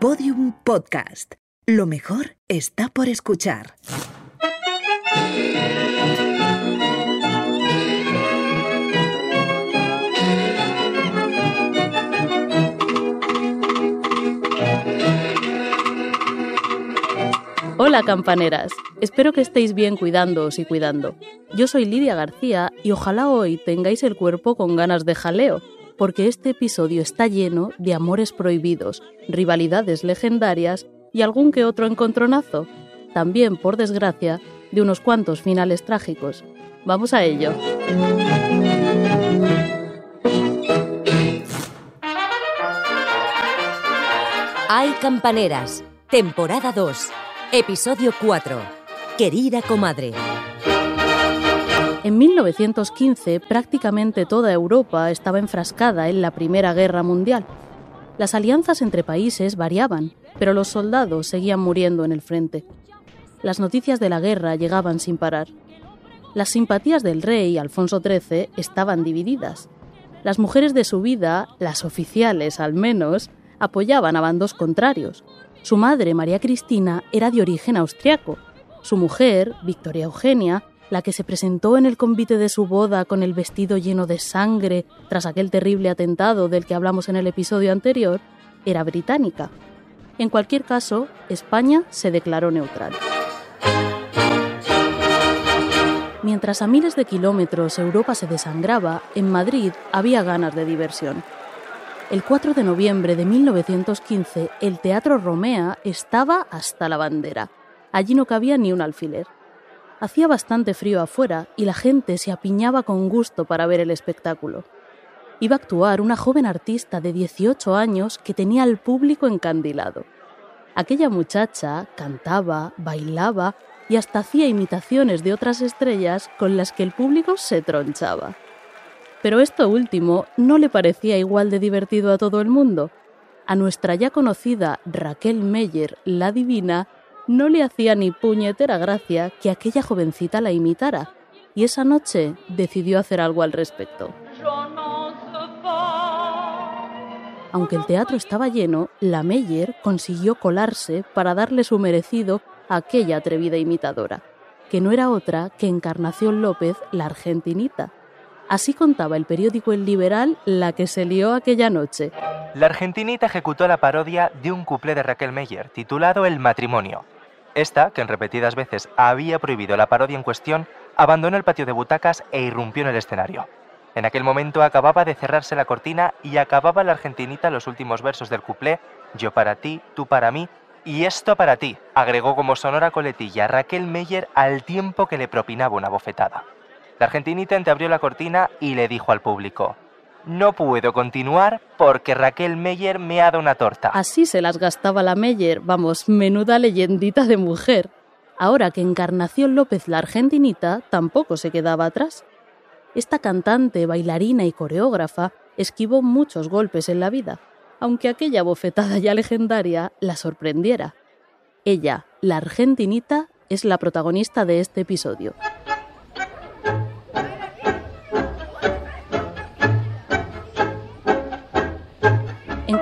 Podium Podcast. Lo mejor está por escuchar. Hola campaneras, espero que estéis bien cuidándoos y cuidando. Yo soy Lidia García y ojalá hoy tengáis el cuerpo con ganas de jaleo, porque este episodio está lleno de amores prohibidos, rivalidades legendarias y algún que otro encontronazo. También, por desgracia, de unos cuantos finales trágicos. Vamos a ello. Hay campaneras, temporada 2, episodio 4. Querida comadre. En 1915 prácticamente toda Europa estaba enfrascada en la Primera Guerra Mundial. Las alianzas entre países variaban, pero los soldados seguían muriendo en el frente. Las noticias de la guerra llegaban sin parar. Las simpatías del rey Alfonso XIII estaban divididas. Las mujeres de su vida, las oficiales al menos, apoyaban a bandos contrarios. Su madre, María Cristina, era de origen austriaco. Su mujer, Victoria Eugenia, la que se presentó en el convite de su boda con el vestido lleno de sangre tras aquel terrible atentado del que hablamos en el episodio anterior, era británica. En cualquier caso, España se declaró neutral. Mientras a miles de kilómetros Europa se desangraba, en Madrid había ganas de diversión. El 4 de noviembre de 1915, el Teatro Romea estaba hasta la bandera. Allí no cabía ni un alfiler. Hacía bastante frío afuera y la gente se apiñaba con gusto para ver el espectáculo. Iba a actuar una joven artista de 18 años que tenía al público encandilado. Aquella muchacha cantaba, bailaba y hasta hacía imitaciones de otras estrellas con las que el público se tronchaba. Pero esto último no le parecía igual de divertido a todo el mundo. A nuestra ya conocida Raquel Meyer, la divina, no le hacía ni puñetera gracia que aquella jovencita la imitara, y esa noche decidió hacer algo al respecto. Aunque el teatro estaba lleno, la Meyer consiguió colarse para darle su merecido a aquella atrevida imitadora, que no era otra que Encarnación López, la argentinita. Así contaba el periódico El Liberal la que se lió aquella noche. La argentinita ejecutó la parodia de un cuplé de Raquel Meyer titulado El matrimonio, esta, que en repetidas veces había prohibido la parodia en cuestión, abandonó el patio de butacas e irrumpió en el escenario. En aquel momento acababa de cerrarse la cortina y acababa la argentinita los últimos versos del cuplé Yo para ti, tú para mí y esto para ti, agregó como sonora coletilla Raquel Meyer al tiempo que le propinaba una bofetada. La argentinita entreabrió la cortina y le dijo al público no puedo continuar porque Raquel Meyer me ha dado una torta. Así se las gastaba la Meyer, vamos, menuda leyendita de mujer. Ahora que Encarnación López la argentinita tampoco se quedaba atrás. Esta cantante, bailarina y coreógrafa esquivó muchos golpes en la vida, aunque aquella bofetada ya legendaria la sorprendiera. Ella, la argentinita, es la protagonista de este episodio.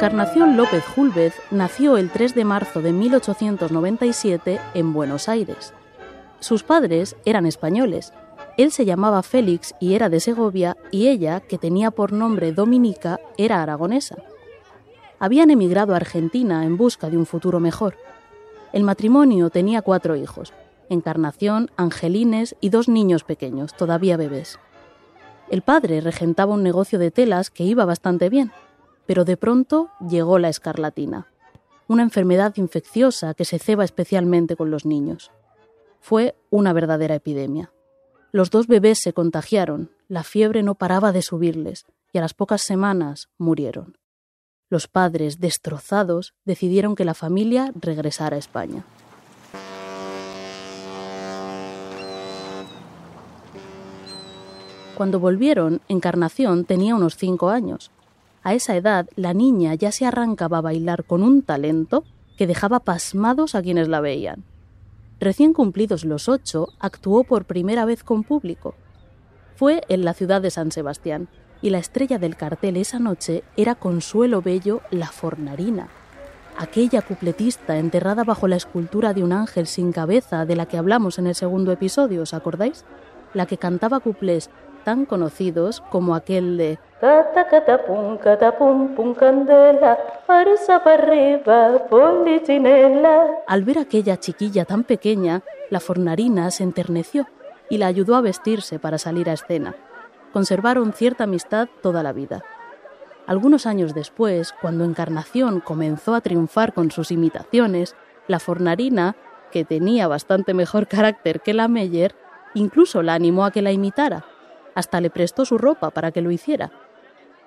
Encarnación López Julvez nació el 3 de marzo de 1897 en Buenos Aires. Sus padres eran españoles. Él se llamaba Félix y era de Segovia y ella, que tenía por nombre Dominica, era aragonesa. Habían emigrado a Argentina en busca de un futuro mejor. El matrimonio tenía cuatro hijos, Encarnación, Angelines y dos niños pequeños, todavía bebés. El padre regentaba un negocio de telas que iba bastante bien, pero de pronto llegó la escarlatina, una enfermedad infecciosa que se ceba especialmente con los niños. Fue una verdadera epidemia. Los dos bebés se contagiaron, la fiebre no paraba de subirles y a las pocas semanas murieron. Los padres, destrozados, decidieron que la familia regresara a España. Cuando volvieron, Encarnación tenía unos cinco años a esa edad la niña ya se arrancaba a bailar con un talento que dejaba pasmados a quienes la veían. Recién cumplidos los ocho, actuó por primera vez con público. Fue en la ciudad de San Sebastián, y la estrella del cartel esa noche era Consuelo Bello la Fornarina. aquella cupletista enterrada bajo la escultura de un ángel sin cabeza de la que hablamos en el segundo episodio, ¿os acordáis? La que cantaba cuplés tan conocidos como aquel de Cata catapum, catapum, pum candela, para arriba, polichinela. Al ver aquella chiquilla tan pequeña, la fornarina se enterneció y la ayudó a vestirse para salir a escena. Conservaron cierta amistad toda la vida. Algunos años después, cuando Encarnación comenzó a triunfar con sus imitaciones, la fornarina, que tenía bastante mejor carácter que la Meyer, incluso la animó a que la imitara. Hasta le prestó su ropa para que lo hiciera.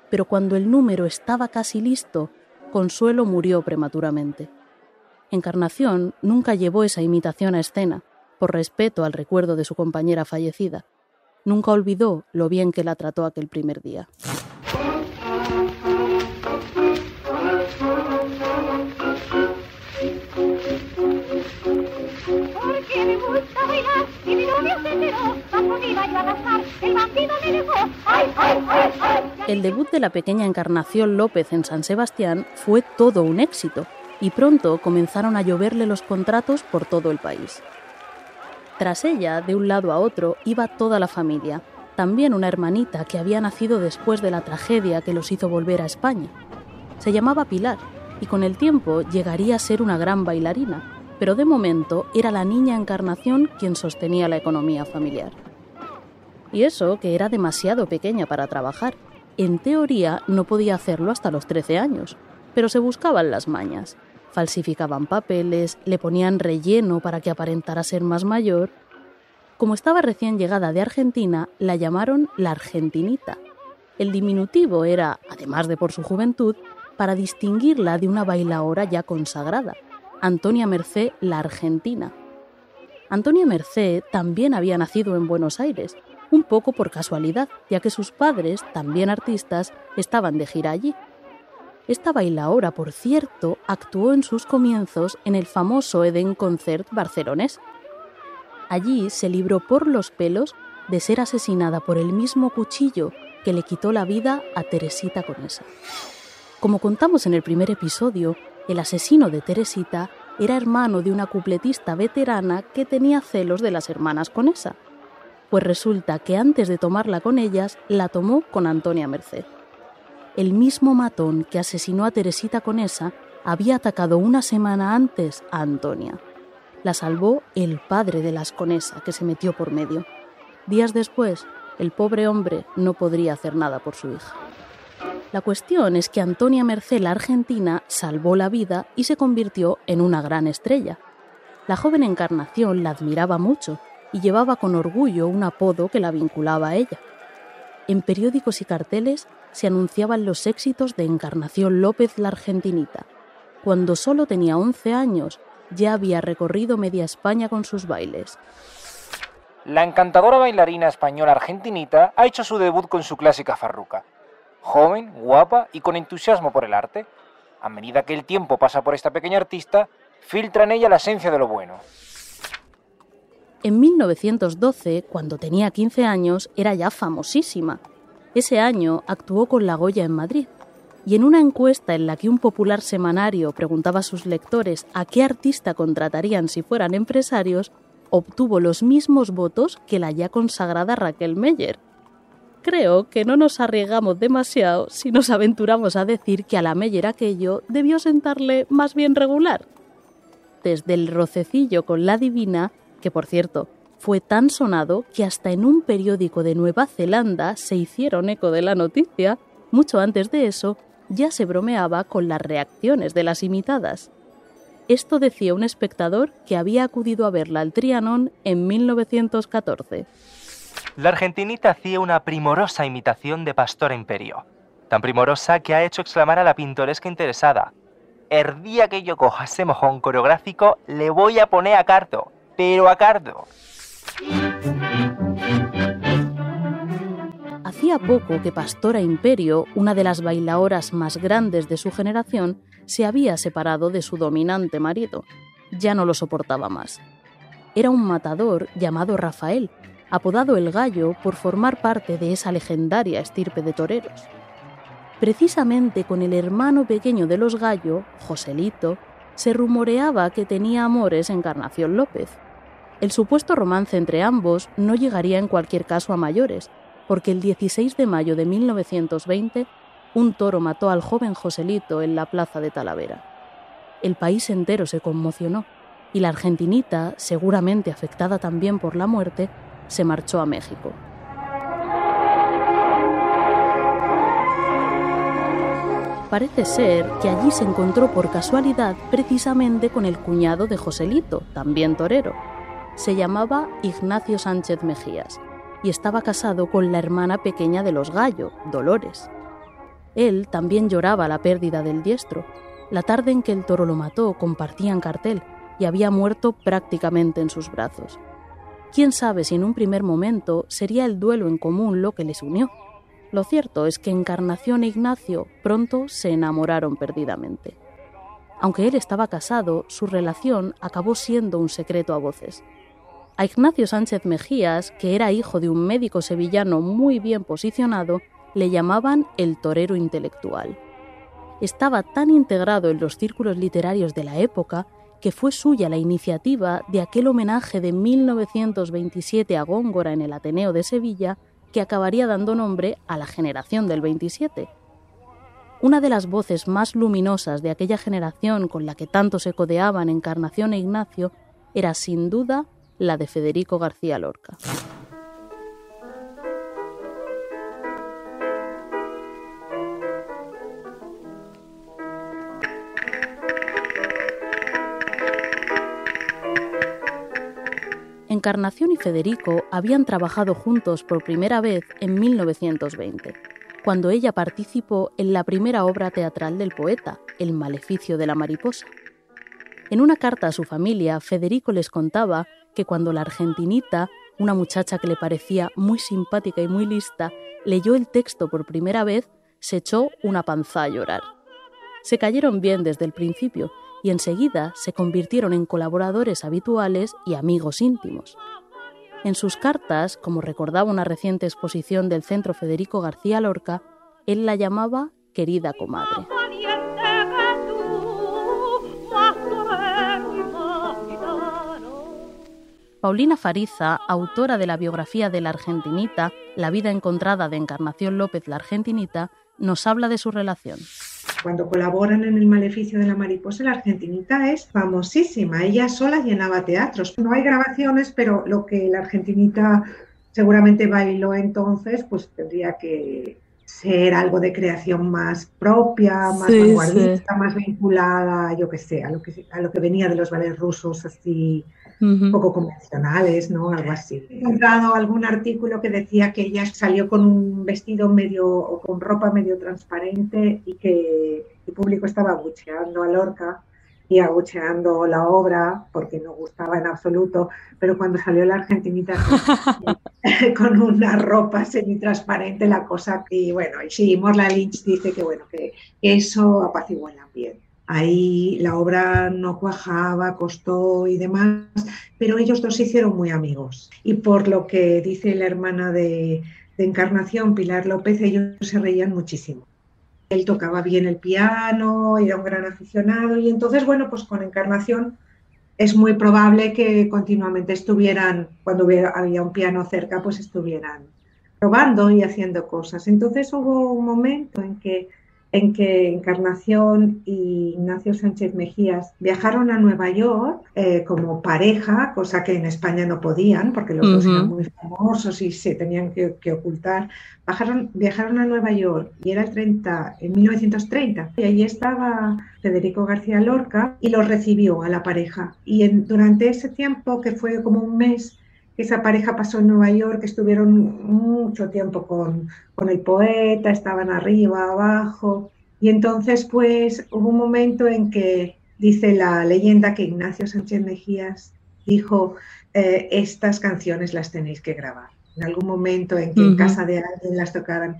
Pero cuando el número estaba casi listo, Consuelo murió prematuramente. Encarnación nunca llevó esa imitación a escena, por respeto al recuerdo de su compañera fallecida. Nunca olvidó lo bien que la trató aquel primer día. El debut de la pequeña Encarnación López en San Sebastián fue todo un éxito y pronto comenzaron a lloverle los contratos por todo el país. Tras ella, de un lado a otro, iba toda la familia, también una hermanita que había nacido después de la tragedia que los hizo volver a España. Se llamaba Pilar y con el tiempo llegaría a ser una gran bailarina, pero de momento era la niña Encarnación quien sostenía la economía familiar. Y eso que era demasiado pequeña para trabajar. En teoría no podía hacerlo hasta los 13 años, pero se buscaban las mañas. Falsificaban papeles, le ponían relleno para que aparentara ser más mayor. Como estaba recién llegada de Argentina, la llamaron la Argentinita. El diminutivo era, además de por su juventud, para distinguirla de una bailaora ya consagrada, Antonia Mercé la Argentina. Antonia Mercé también había nacido en Buenos Aires, un poco por casualidad, ya que sus padres, también artistas, estaban de gira allí. Esta bailaora, por cierto, actuó en sus comienzos en el famoso Eden Concert barcelonés. Allí se libró por los pelos de ser asesinada por el mismo cuchillo que le quitó la vida a Teresita Conesa. Como contamos en el primer episodio, el asesino de Teresita era hermano de una cupletista veterana que tenía celos de las hermanas Conesa pues resulta que antes de tomarla con ellas, la tomó con Antonia Merced. El mismo matón que asesinó a Teresita Conesa había atacado una semana antes a Antonia. La salvó el padre de las Conesa, que se metió por medio. Días después, el pobre hombre no podría hacer nada por su hija. La cuestión es que Antonia Merced, la argentina, salvó la vida y se convirtió en una gran estrella. La joven Encarnación la admiraba mucho y llevaba con orgullo un apodo que la vinculaba a ella. En periódicos y carteles se anunciaban los éxitos de Encarnación López la Argentinita. Cuando solo tenía 11 años, ya había recorrido media España con sus bailes. La encantadora bailarina española argentinita ha hecho su debut con su clásica farruca. Joven, guapa y con entusiasmo por el arte. A medida que el tiempo pasa por esta pequeña artista, filtra en ella la esencia de lo bueno. En 1912, cuando tenía 15 años, era ya famosísima. Ese año actuó con La Goya en Madrid. Y en una encuesta en la que un popular semanario preguntaba a sus lectores a qué artista contratarían si fueran empresarios, obtuvo los mismos votos que la ya consagrada Raquel Meyer. Creo que no nos arriesgamos demasiado si nos aventuramos a decir que a la Meyer aquello debió sentarle más bien regular. Desde el rocecillo con la divina que por cierto fue tan sonado que hasta en un periódico de Nueva Zelanda se hicieron eco de la noticia, mucho antes de eso ya se bromeaba con las reacciones de las imitadas. Esto decía un espectador que había acudido a verla al Trianon en 1914. La argentinita hacía una primorosa imitación de Pastora Imperio, tan primorosa que ha hecho exclamar a la pintoresca interesada, el que yo coja ese mojón coreográfico le voy a poner a carto pero a Cardo. Hacía poco que Pastora Imperio, una de las bailaoras más grandes de su generación, se había separado de su dominante marido. Ya no lo soportaba más. Era un matador llamado Rafael, apodado el Gallo por formar parte de esa legendaria estirpe de toreros. Precisamente con el hermano pequeño de los Gallo, Joselito, se rumoreaba que tenía amores Encarnación López. El supuesto romance entre ambos no llegaría en cualquier caso a mayores, porque el 16 de mayo de 1920 un toro mató al joven Joselito en la plaza de Talavera. El país entero se conmocionó y la argentinita, seguramente afectada también por la muerte, se marchó a México. Parece ser que allí se encontró por casualidad precisamente con el cuñado de Joselito, también torero. Se llamaba Ignacio Sánchez Mejías y estaba casado con la hermana pequeña de los Gallo, Dolores. Él también lloraba la pérdida del diestro. La tarde en que el toro lo mató compartían cartel y había muerto prácticamente en sus brazos. Quién sabe si en un primer momento sería el duelo en común lo que les unió. Lo cierto es que Encarnación e Ignacio pronto se enamoraron perdidamente. Aunque él estaba casado, su relación acabó siendo un secreto a voces. A Ignacio Sánchez Mejías, que era hijo de un médico sevillano muy bien posicionado, le llamaban el torero intelectual. Estaba tan integrado en los círculos literarios de la época que fue suya la iniciativa de aquel homenaje de 1927 a Góngora en el Ateneo de Sevilla que acabaría dando nombre a la generación del 27. Una de las voces más luminosas de aquella generación con la que tanto se codeaban Encarnación e Ignacio era sin duda la de Federico García Lorca. Encarnación y Federico habían trabajado juntos por primera vez en 1920, cuando ella participó en la primera obra teatral del poeta, El maleficio de la mariposa. En una carta a su familia, Federico les contaba que cuando la argentinita, una muchacha que le parecía muy simpática y muy lista, leyó el texto por primera vez, se echó una panza a llorar. Se cayeron bien desde el principio y enseguida se convirtieron en colaboradores habituales y amigos íntimos. En sus cartas, como recordaba una reciente exposición del Centro Federico García Lorca, él la llamaba querida comadre. Paulina Fariza, autora de la biografía de la Argentinita, La vida encontrada de Encarnación López la Argentinita, nos habla de su relación. Cuando colaboran en El Maleficio de la Mariposa, la argentinita es famosísima. Ella sola llenaba teatros. No hay grabaciones, pero lo que la argentinita seguramente bailó entonces, pues tendría que ser algo de creación más propia, más vanguardista, más vinculada, yo que sé, a lo que, a lo que venía de los ballets rusos, así un poco convencionales, ¿no? Algo así. He encontrado algún artículo que decía que ella salió con un vestido medio o con ropa medio transparente y que el público estaba abucheando a Lorca y abucheando la obra porque no gustaba en absoluto, pero cuando salió la argentinita con una ropa semi-transparente, la cosa que, bueno, y sí, Morla Lynch dice que, bueno, que eso apaciguó el ambiente. Ahí la obra no cuajaba, costó y demás, pero ellos dos se hicieron muy amigos. Y por lo que dice la hermana de, Encarnación, Pilar López, ellos se reían muchísimo. Él tocaba bien el piano, era un gran aficionado y entonces, bueno, pues con Encarnación es muy probable que continuamente estuvieran, cuando había un piano cerca, pues estuvieran probando y haciendo cosas. Entonces hubo un momento en que en que Encarnación y Ignacio Sánchez Mejías viajaron a Nueva York eh, como pareja, cosa que en España no podían porque los dos eran muy famosos y se tenían que, ocultar. Bajaron, viajaron a Nueva York y era el 30, en 1930 y allí estaba Federico García Lorca y los recibió a la pareja. Y durante ese tiempo, que fue como un mes, esa pareja pasó en Nueva York, estuvieron mucho tiempo con, con el poeta, estaban arriba, abajo, y entonces pues hubo un momento en que dice la leyenda que Ignacio Sánchez Mejías dijo, eh, estas canciones las tenéis que grabar. En algún momento en que en casa de alguien las tocaran.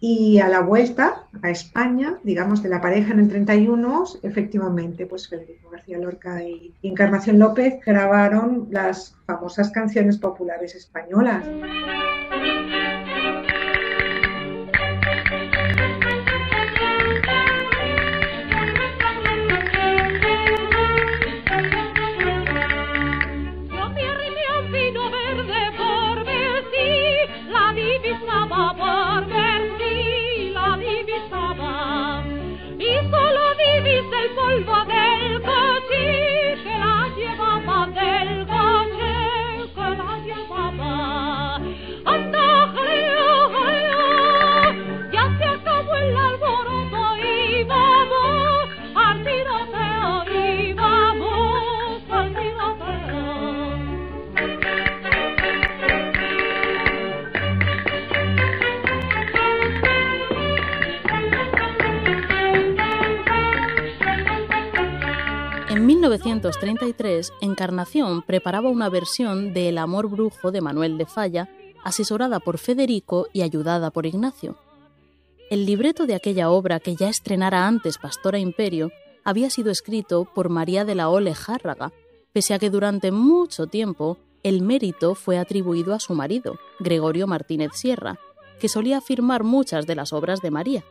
Y a la vuelta a España, digamos, de la pareja en el 31, efectivamente, pues Federico García Lorca y Encarnación López grabaron las famosas canciones populares españolas. 1933, Encarnación preparaba una versión de El amor brujo de Manuel de Falla, asesorada por Federico y ayudada por Ignacio. El libreto de aquella obra, que ya estrenara antes Pastora Imperio, había sido escrito por María de la Ole Járraga, pese a que durante mucho tiempo el mérito fue atribuido a su marido, Gregorio Martínez Sierra, que solía firmar muchas de las obras de María.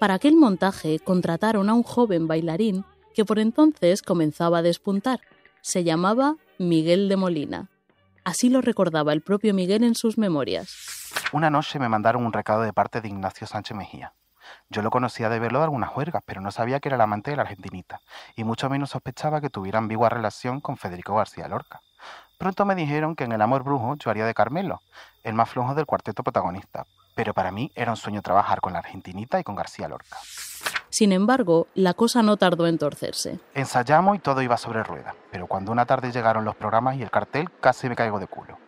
Para aquel montaje contrataron a un joven bailarín que por entonces comenzaba a despuntar. Se llamaba Miguel de Molina. Así lo recordaba el propio Miguel en sus memorias. Una noche me mandaron un recado de parte de Ignacio Sánchez Mejía. Yo lo conocía de verlo de algunas juergas, pero no sabía que era el amante de la argentinita, y mucho menos sospechaba que tuviera ambigua relación con Federico García Lorca. Pronto me dijeron que en El amor brujo yo haría de Carmelo, el más flojo del cuarteto protagonista, pero para mí era un sueño trabajar con la argentinita y con García Lorca. Sin embargo, la cosa no tardó en torcerse. Ensayamos y todo iba sobre ruedas, pero cuando una tarde llegaron los programas y el cartel, casi me caigo de culo.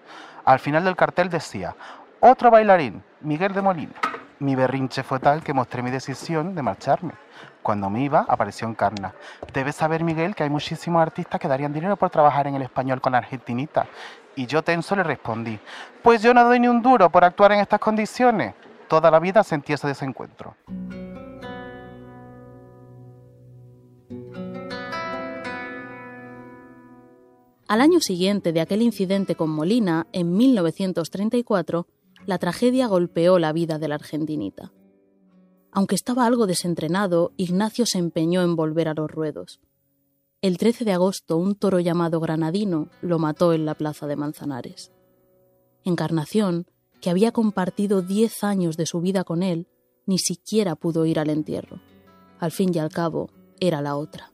Al final del cartel decía, otro bailarín, Miguel de Molina. Mi berrinche fue tal que mostré mi decisión de marcharme. Cuando me iba, apareció Encarna. Debes saber, Miguel, que hay muchísimos artistas que darían dinero por trabajar en el español con la argentinita. Y yo tenso le respondí, pues yo no doy ni un duro por actuar en estas condiciones. Toda la vida sentí ese desencuentro. Al año siguiente de aquel incidente con Molina, en 1934, la tragedia golpeó la vida de la argentinita. Aunque estaba algo desentrenado, Ignacio se empeñó en volver a los ruedos. El 13 de agosto, un toro llamado Granadino lo mató en la plaza de Manzanares. Encarnación, que había compartido diez años de su vida con él, ni siquiera pudo ir al entierro. Al fin y al cabo, era la otra.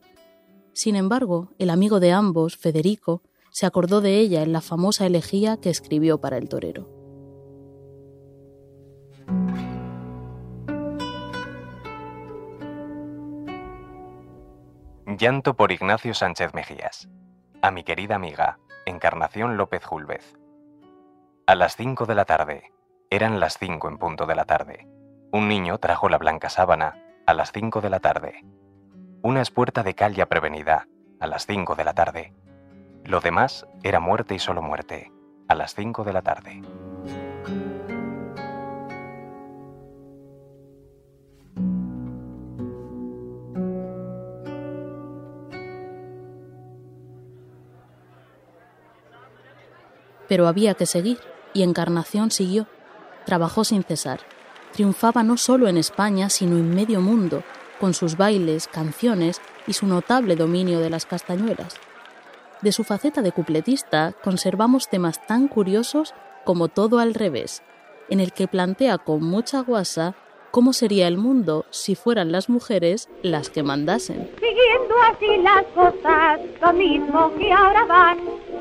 Sin embargo, el amigo de ambos, Federico, se acordó de ella en la famosa elegía que escribió para el torero. Llanto por Ignacio Sánchez Mejías. A mi querida amiga, Encarnación López Julvez. A las 5 de la tarde. Eran las 5 en punto de la tarde. Un niño trajo la blanca sábana a las 5 de la tarde. Una espuerta de cal ya prevenida a las 5 de la tarde. Lo demás era muerte y solo muerte a las 5 de la tarde. Pero había que seguir, y Encarnación siguió. Trabajó sin cesar. Triunfaba no solo en España, sino en medio mundo, con sus bailes, canciones y su notable dominio de las castañuelas. De su faceta de cupletista conservamos temas tan curiosos como Todo al revés, en el que plantea con mucha guasa cómo sería el mundo si fueran las mujeres las que mandasen. Siguiendo así las cosas, lo mismo que ahora van.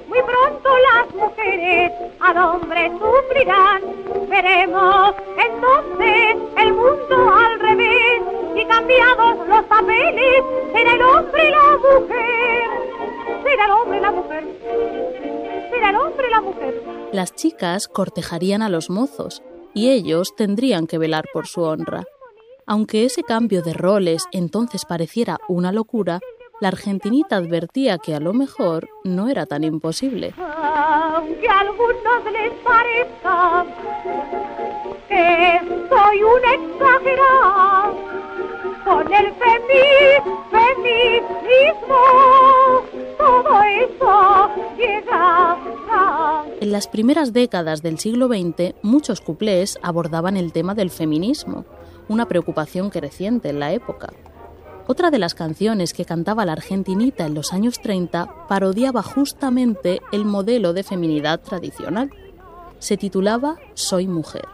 Muy pronto las mujeres al hombre sufrirán. Veremos entonces el mundo cambiados los papeles, será el hombre y la mujer. Será el hombre y la mujer. Será el hombre y la mujer. Las chicas cortejarían a los mozos y ellos tendrían que velar por su honra. Aunque ese cambio de roles entonces pareciera una locura, la argentinita advertía que a lo mejor no era tan imposible. Aunque a algunos les parezca que soy un exagerado, con el femi- feminismo, todo eso llega. En las primeras décadas del siglo XX, muchos cuplés abordaban el tema del feminismo, una preocupación creciente en la época. Otra de las canciones que cantaba la argentinita en los años 30 parodiaba justamente el modelo de feminidad tradicional. Se titulaba Soy mujer.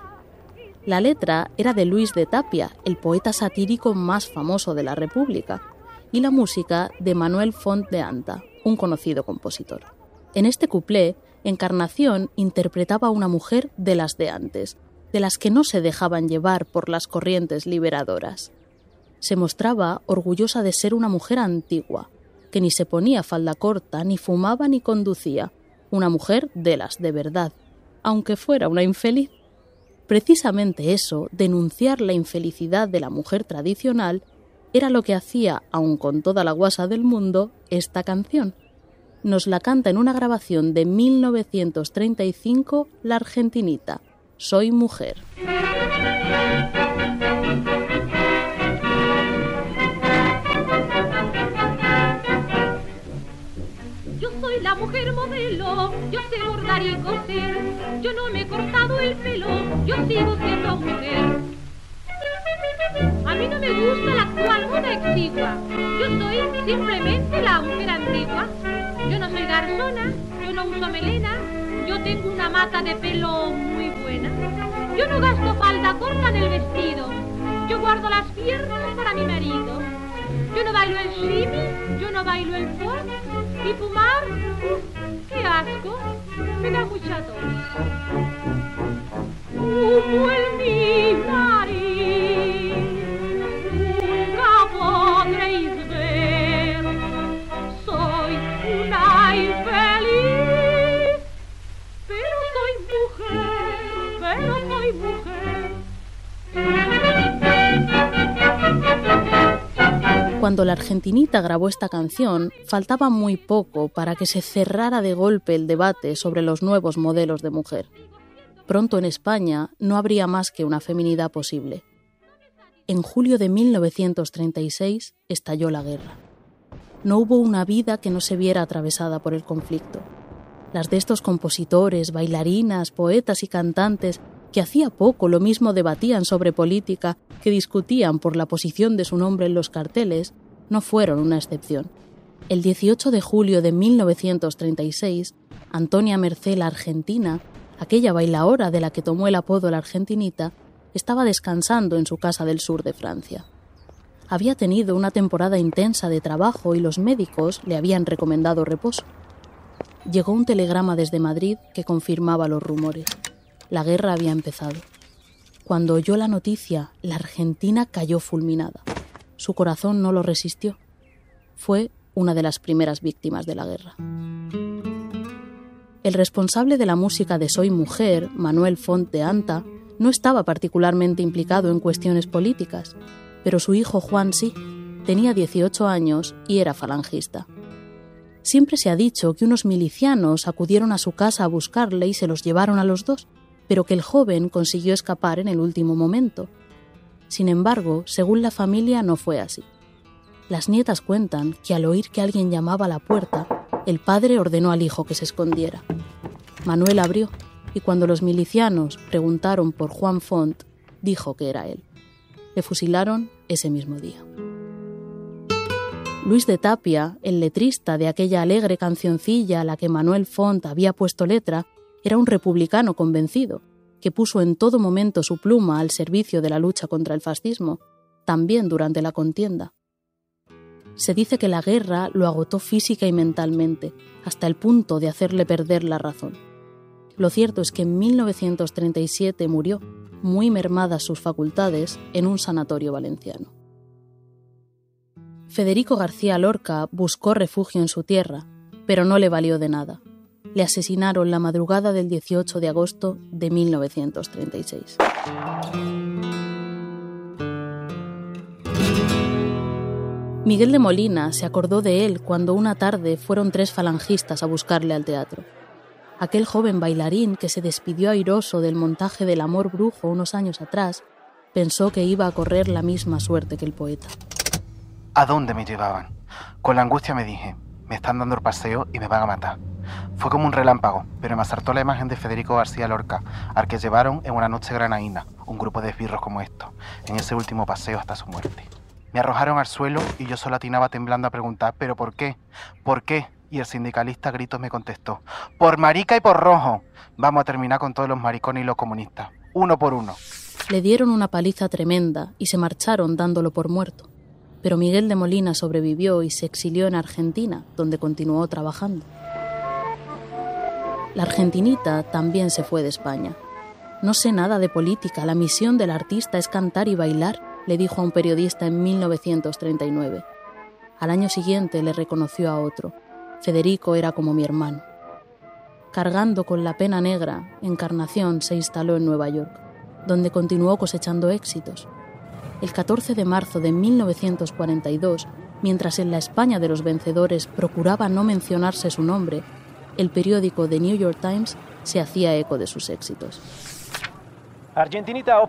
La letra era de Luis de Tapia, el poeta satírico más famoso de la República, y la música de Manuel Font de Anta, un conocido compositor. En este cuplé, Encarnación interpretaba a una mujer de las de antes, de las que no se dejaban llevar por las corrientes liberadoras. Se mostraba orgullosa de ser una mujer antigua, que ni se ponía falda corta, ni fumaba, ni conducía, una mujer de las de verdad, aunque fuera una infeliz. Precisamente eso, denunciar la infelicidad de la mujer tradicional, era lo que hacía, aun con toda la guasa del mundo, esta canción nos la canta en una grabación de 1935 la argentinita, Soy mujer. Mujer modelo, yo sé bordar y coser, yo no me he cortado el pelo, yo sigo siendo mujer. A mí no me gusta la actual moda exigua, yo soy simplemente la mujer antigua. Yo no soy garzona, yo no uso melena, yo tengo una mata de pelo muy buena. Yo no gasto falda corta en el vestido, yo guardo las piernas para mi marido. Yo no bailo el shimmy, yo no bailo el pop, y fumar, ¡uh, qué asco, me da mucha tos. Fumo en mi Cuando la argentinita grabó esta canción, faltaba muy poco para que se cerrara de golpe el debate sobre los nuevos modelos de mujer. Pronto en España no habría más que una feminidad posible. En julio de 1936 estalló la guerra. No hubo una vida que no se viera atravesada por el conflicto. Las de estos compositores, bailarinas, poetas y cantantes que hacía poco lo mismo debatían sobre política que discutían por la posición de su nombre en los carteles, no fueron una excepción. El 18 de julio de 1936, Antonia Mercé, la argentina, aquella bailaora de la que tomó el apodo la argentinita, estaba descansando en su casa del sur de Francia. Había tenido una temporada intensa de trabajo y los médicos le habían recomendado reposo. Llegó un telegrama desde Madrid que confirmaba los rumores. La guerra había empezado. Cuando oyó la noticia, la Argentina cayó fulminada. Su corazón no lo resistió. Fue una de las primeras víctimas de la guerra. El responsable de la música de Soy Mujer, Manuel Font de Anta, no estaba particularmente implicado en cuestiones políticas, pero su hijo Juan sí, tenía 18 años y era falangista. Siempre se ha dicho que unos milicianos acudieron a su casa a buscarle y se los llevaron a los dos, pero que el joven consiguió escapar en el último momento. Sin embargo, según la familia no fue así. Las nietas cuentan que al oír que alguien llamaba a la puerta, el padre ordenó al hijo que se escondiera. Manuel abrió y cuando los milicianos preguntaron por Juan Font, dijo que era él. Le fusilaron ese mismo día. Luis de Tapia, el letrista de aquella alegre cancioncilla a la que Manuel Font había puesto letra, era un republicano convencido, que puso en todo momento su pluma al servicio de la lucha contra el fascismo, también durante la contienda. Se dice que la guerra lo agotó física y mentalmente, hasta el punto de hacerle perder la razón. Lo cierto es que en 1937 murió, muy mermadas sus facultades, en un sanatorio valenciano. Federico García Lorca buscó refugio en su tierra, pero no le valió de nada. Le asesinaron la madrugada del 18 de agosto de 1936. Miguel de Molina se acordó de él cuando una tarde fueron tres falangistas a buscarle al teatro. Aquel joven bailarín que se despidió airoso del montaje del Amor Brujo unos años atrás, pensó que iba a correr la misma suerte que el poeta. ¿A dónde me llevaban? Con la angustia me dije, me están dando el paseo y me van a matar. Fue como un relámpago, pero me asaltó la imagen de Federico García Lorca, al que llevaron en una noche granaína, un grupo de esbirros como estos, en ese último paseo hasta su muerte. Me arrojaron al suelo y yo solo atinaba temblando a preguntar, ¿pero por qué? ¿Por qué? Y el sindicalista gritos me contestó, por marica y por rojo. Vamos a terminar con todos los maricones y los comunistas, uno por uno. Le dieron una paliza tremenda y se marcharon dándolo por muerto pero Miguel de Molina sobrevivió y se exilió en Argentina, donde continuó trabajando. La argentinita también se fue de España. No sé nada de política, la misión del artista es cantar y bailar, le dijo a un periodista en 1939. Al año siguiente le reconoció a otro. Federico era como mi hermano. Cargando con la pena negra, Encarnación se instaló en Nueva York, donde continuó cosechando éxitos. El 14 de marzo de 1942, mientras en la España de los vencedores procuraba no mencionarse su nombre, el periódico The New York Times se hacía eco de sus éxitos. Argentinita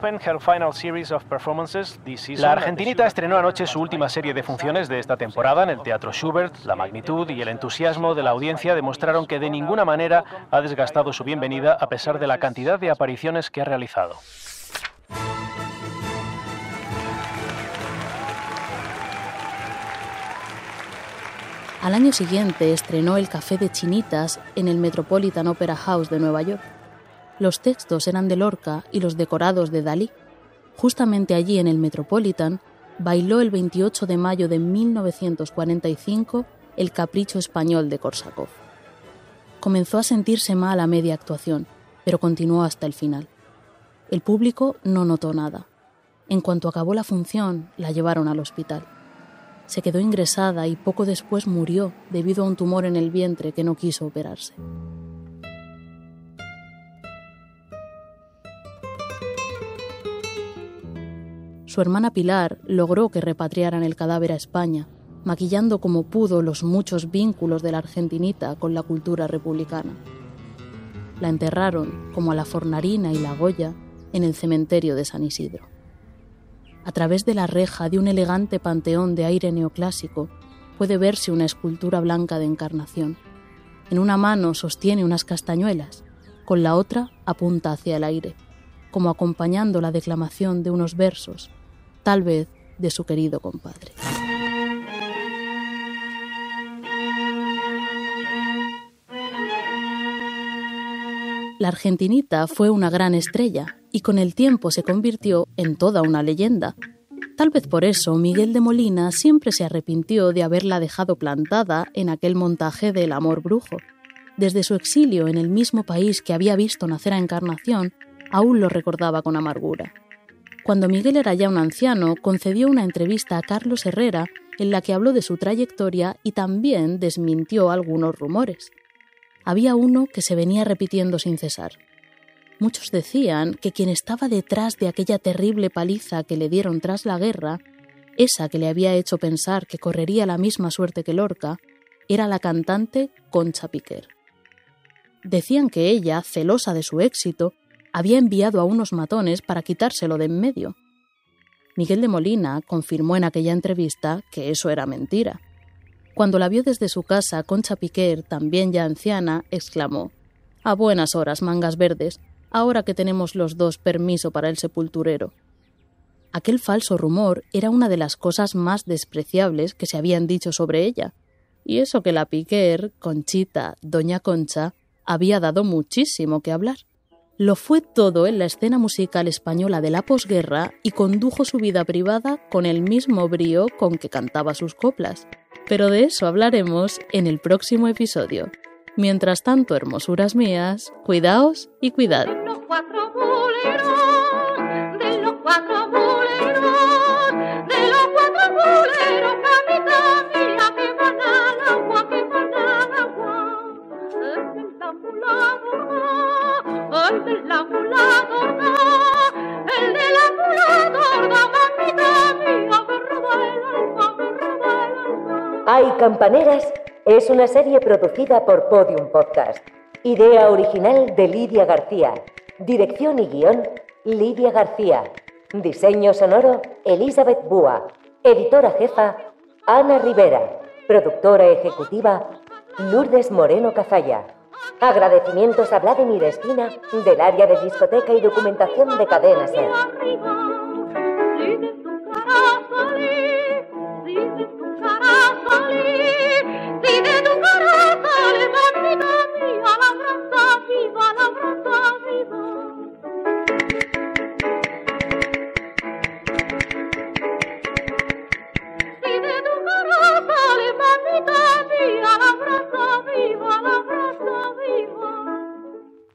La Argentinita estrenó anoche su última serie de funciones de esta temporada en el Teatro Schubert. La magnitud y el entusiasmo de la audiencia demostraron que de ninguna manera ha desgastado su bienvenida a pesar de la cantidad de apariciones que ha realizado. Al año siguiente estrenó El Café de Chinitas en el Metropolitan Opera House de Nueva York. Los textos eran de Lorca y los decorados de Dalí. Justamente allí en el Metropolitan bailó el 28 de mayo de 1945 el Capricho Español de Korsakov. Comenzó a sentirse mal a media actuación, pero continuó hasta el final. El público no notó nada. En cuanto acabó la función, la llevaron al hospital. Se quedó ingresada y poco después murió debido a un tumor en el vientre que no quiso operarse. Su hermana Pilar logró que repatriaran el cadáver a España, maquillando como pudo los muchos vínculos de la argentinita con la cultura republicana. La enterraron, como a la Fornarina y la Goya, en el cementerio de San Isidro. A través de la reja de un elegante panteón de aire neoclásico puede verse una escultura blanca de encarnación. En una mano sostiene unas castañuelas, con la otra apunta hacia el aire, como acompañando la declamación de unos versos tal vez de su querido compadre. La argentinita fue una gran estrella y con el tiempo se convirtió en toda una leyenda. Tal vez por eso Miguel de Molina siempre se arrepintió de haberla dejado plantada en aquel montaje del amor brujo. Desde su exilio en el mismo país que había visto nacer a Encarnación, aún lo recordaba con amargura. Cuando Miguel era ya un anciano, concedió una entrevista a Carlos Herrera en la que habló de su trayectoria y también desmintió algunos rumores. Había uno que se venía repitiendo sin cesar. Muchos decían que quien estaba detrás de aquella terrible paliza que le dieron tras la guerra, esa que le había hecho pensar que correría la misma suerte que Lorca, era la cantante Concha Piquer. Decían que ella, celosa de su éxito, había enviado a unos matones para quitárselo de en medio. Miguel de Molina confirmó en aquella entrevista que eso era mentira. Cuando la vio desde su casa, Concha Piquer, también ya anciana, exclamó A buenas horas, mangas verdes, ahora que tenemos los dos permiso para el sepulturero. Aquel falso rumor era una de las cosas más despreciables que se habían dicho sobre ella. Y eso que la Piquer, Conchita, Doña Concha, había dado muchísimo que hablar. Lo fue todo en la escena musical española de la posguerra y condujo su vida privada con el mismo brío con que cantaba sus coplas. Pero de eso hablaremos en el próximo episodio. Mientras tanto, hermosuras mías, cuidaos y cuidad. Hay Campaneras es una serie producida por Podium Podcast. Idea original de Lidia García. Dirección y guion, Lidia García. Diseño sonoro, Elizabeth Búa. Editora jefa, Ana Rivera. Productora ejecutiva, Lourdes Moreno Cazalla. Agradecimientos a Vladimir Espina del área de discoteca y documentación de Cadena Ser.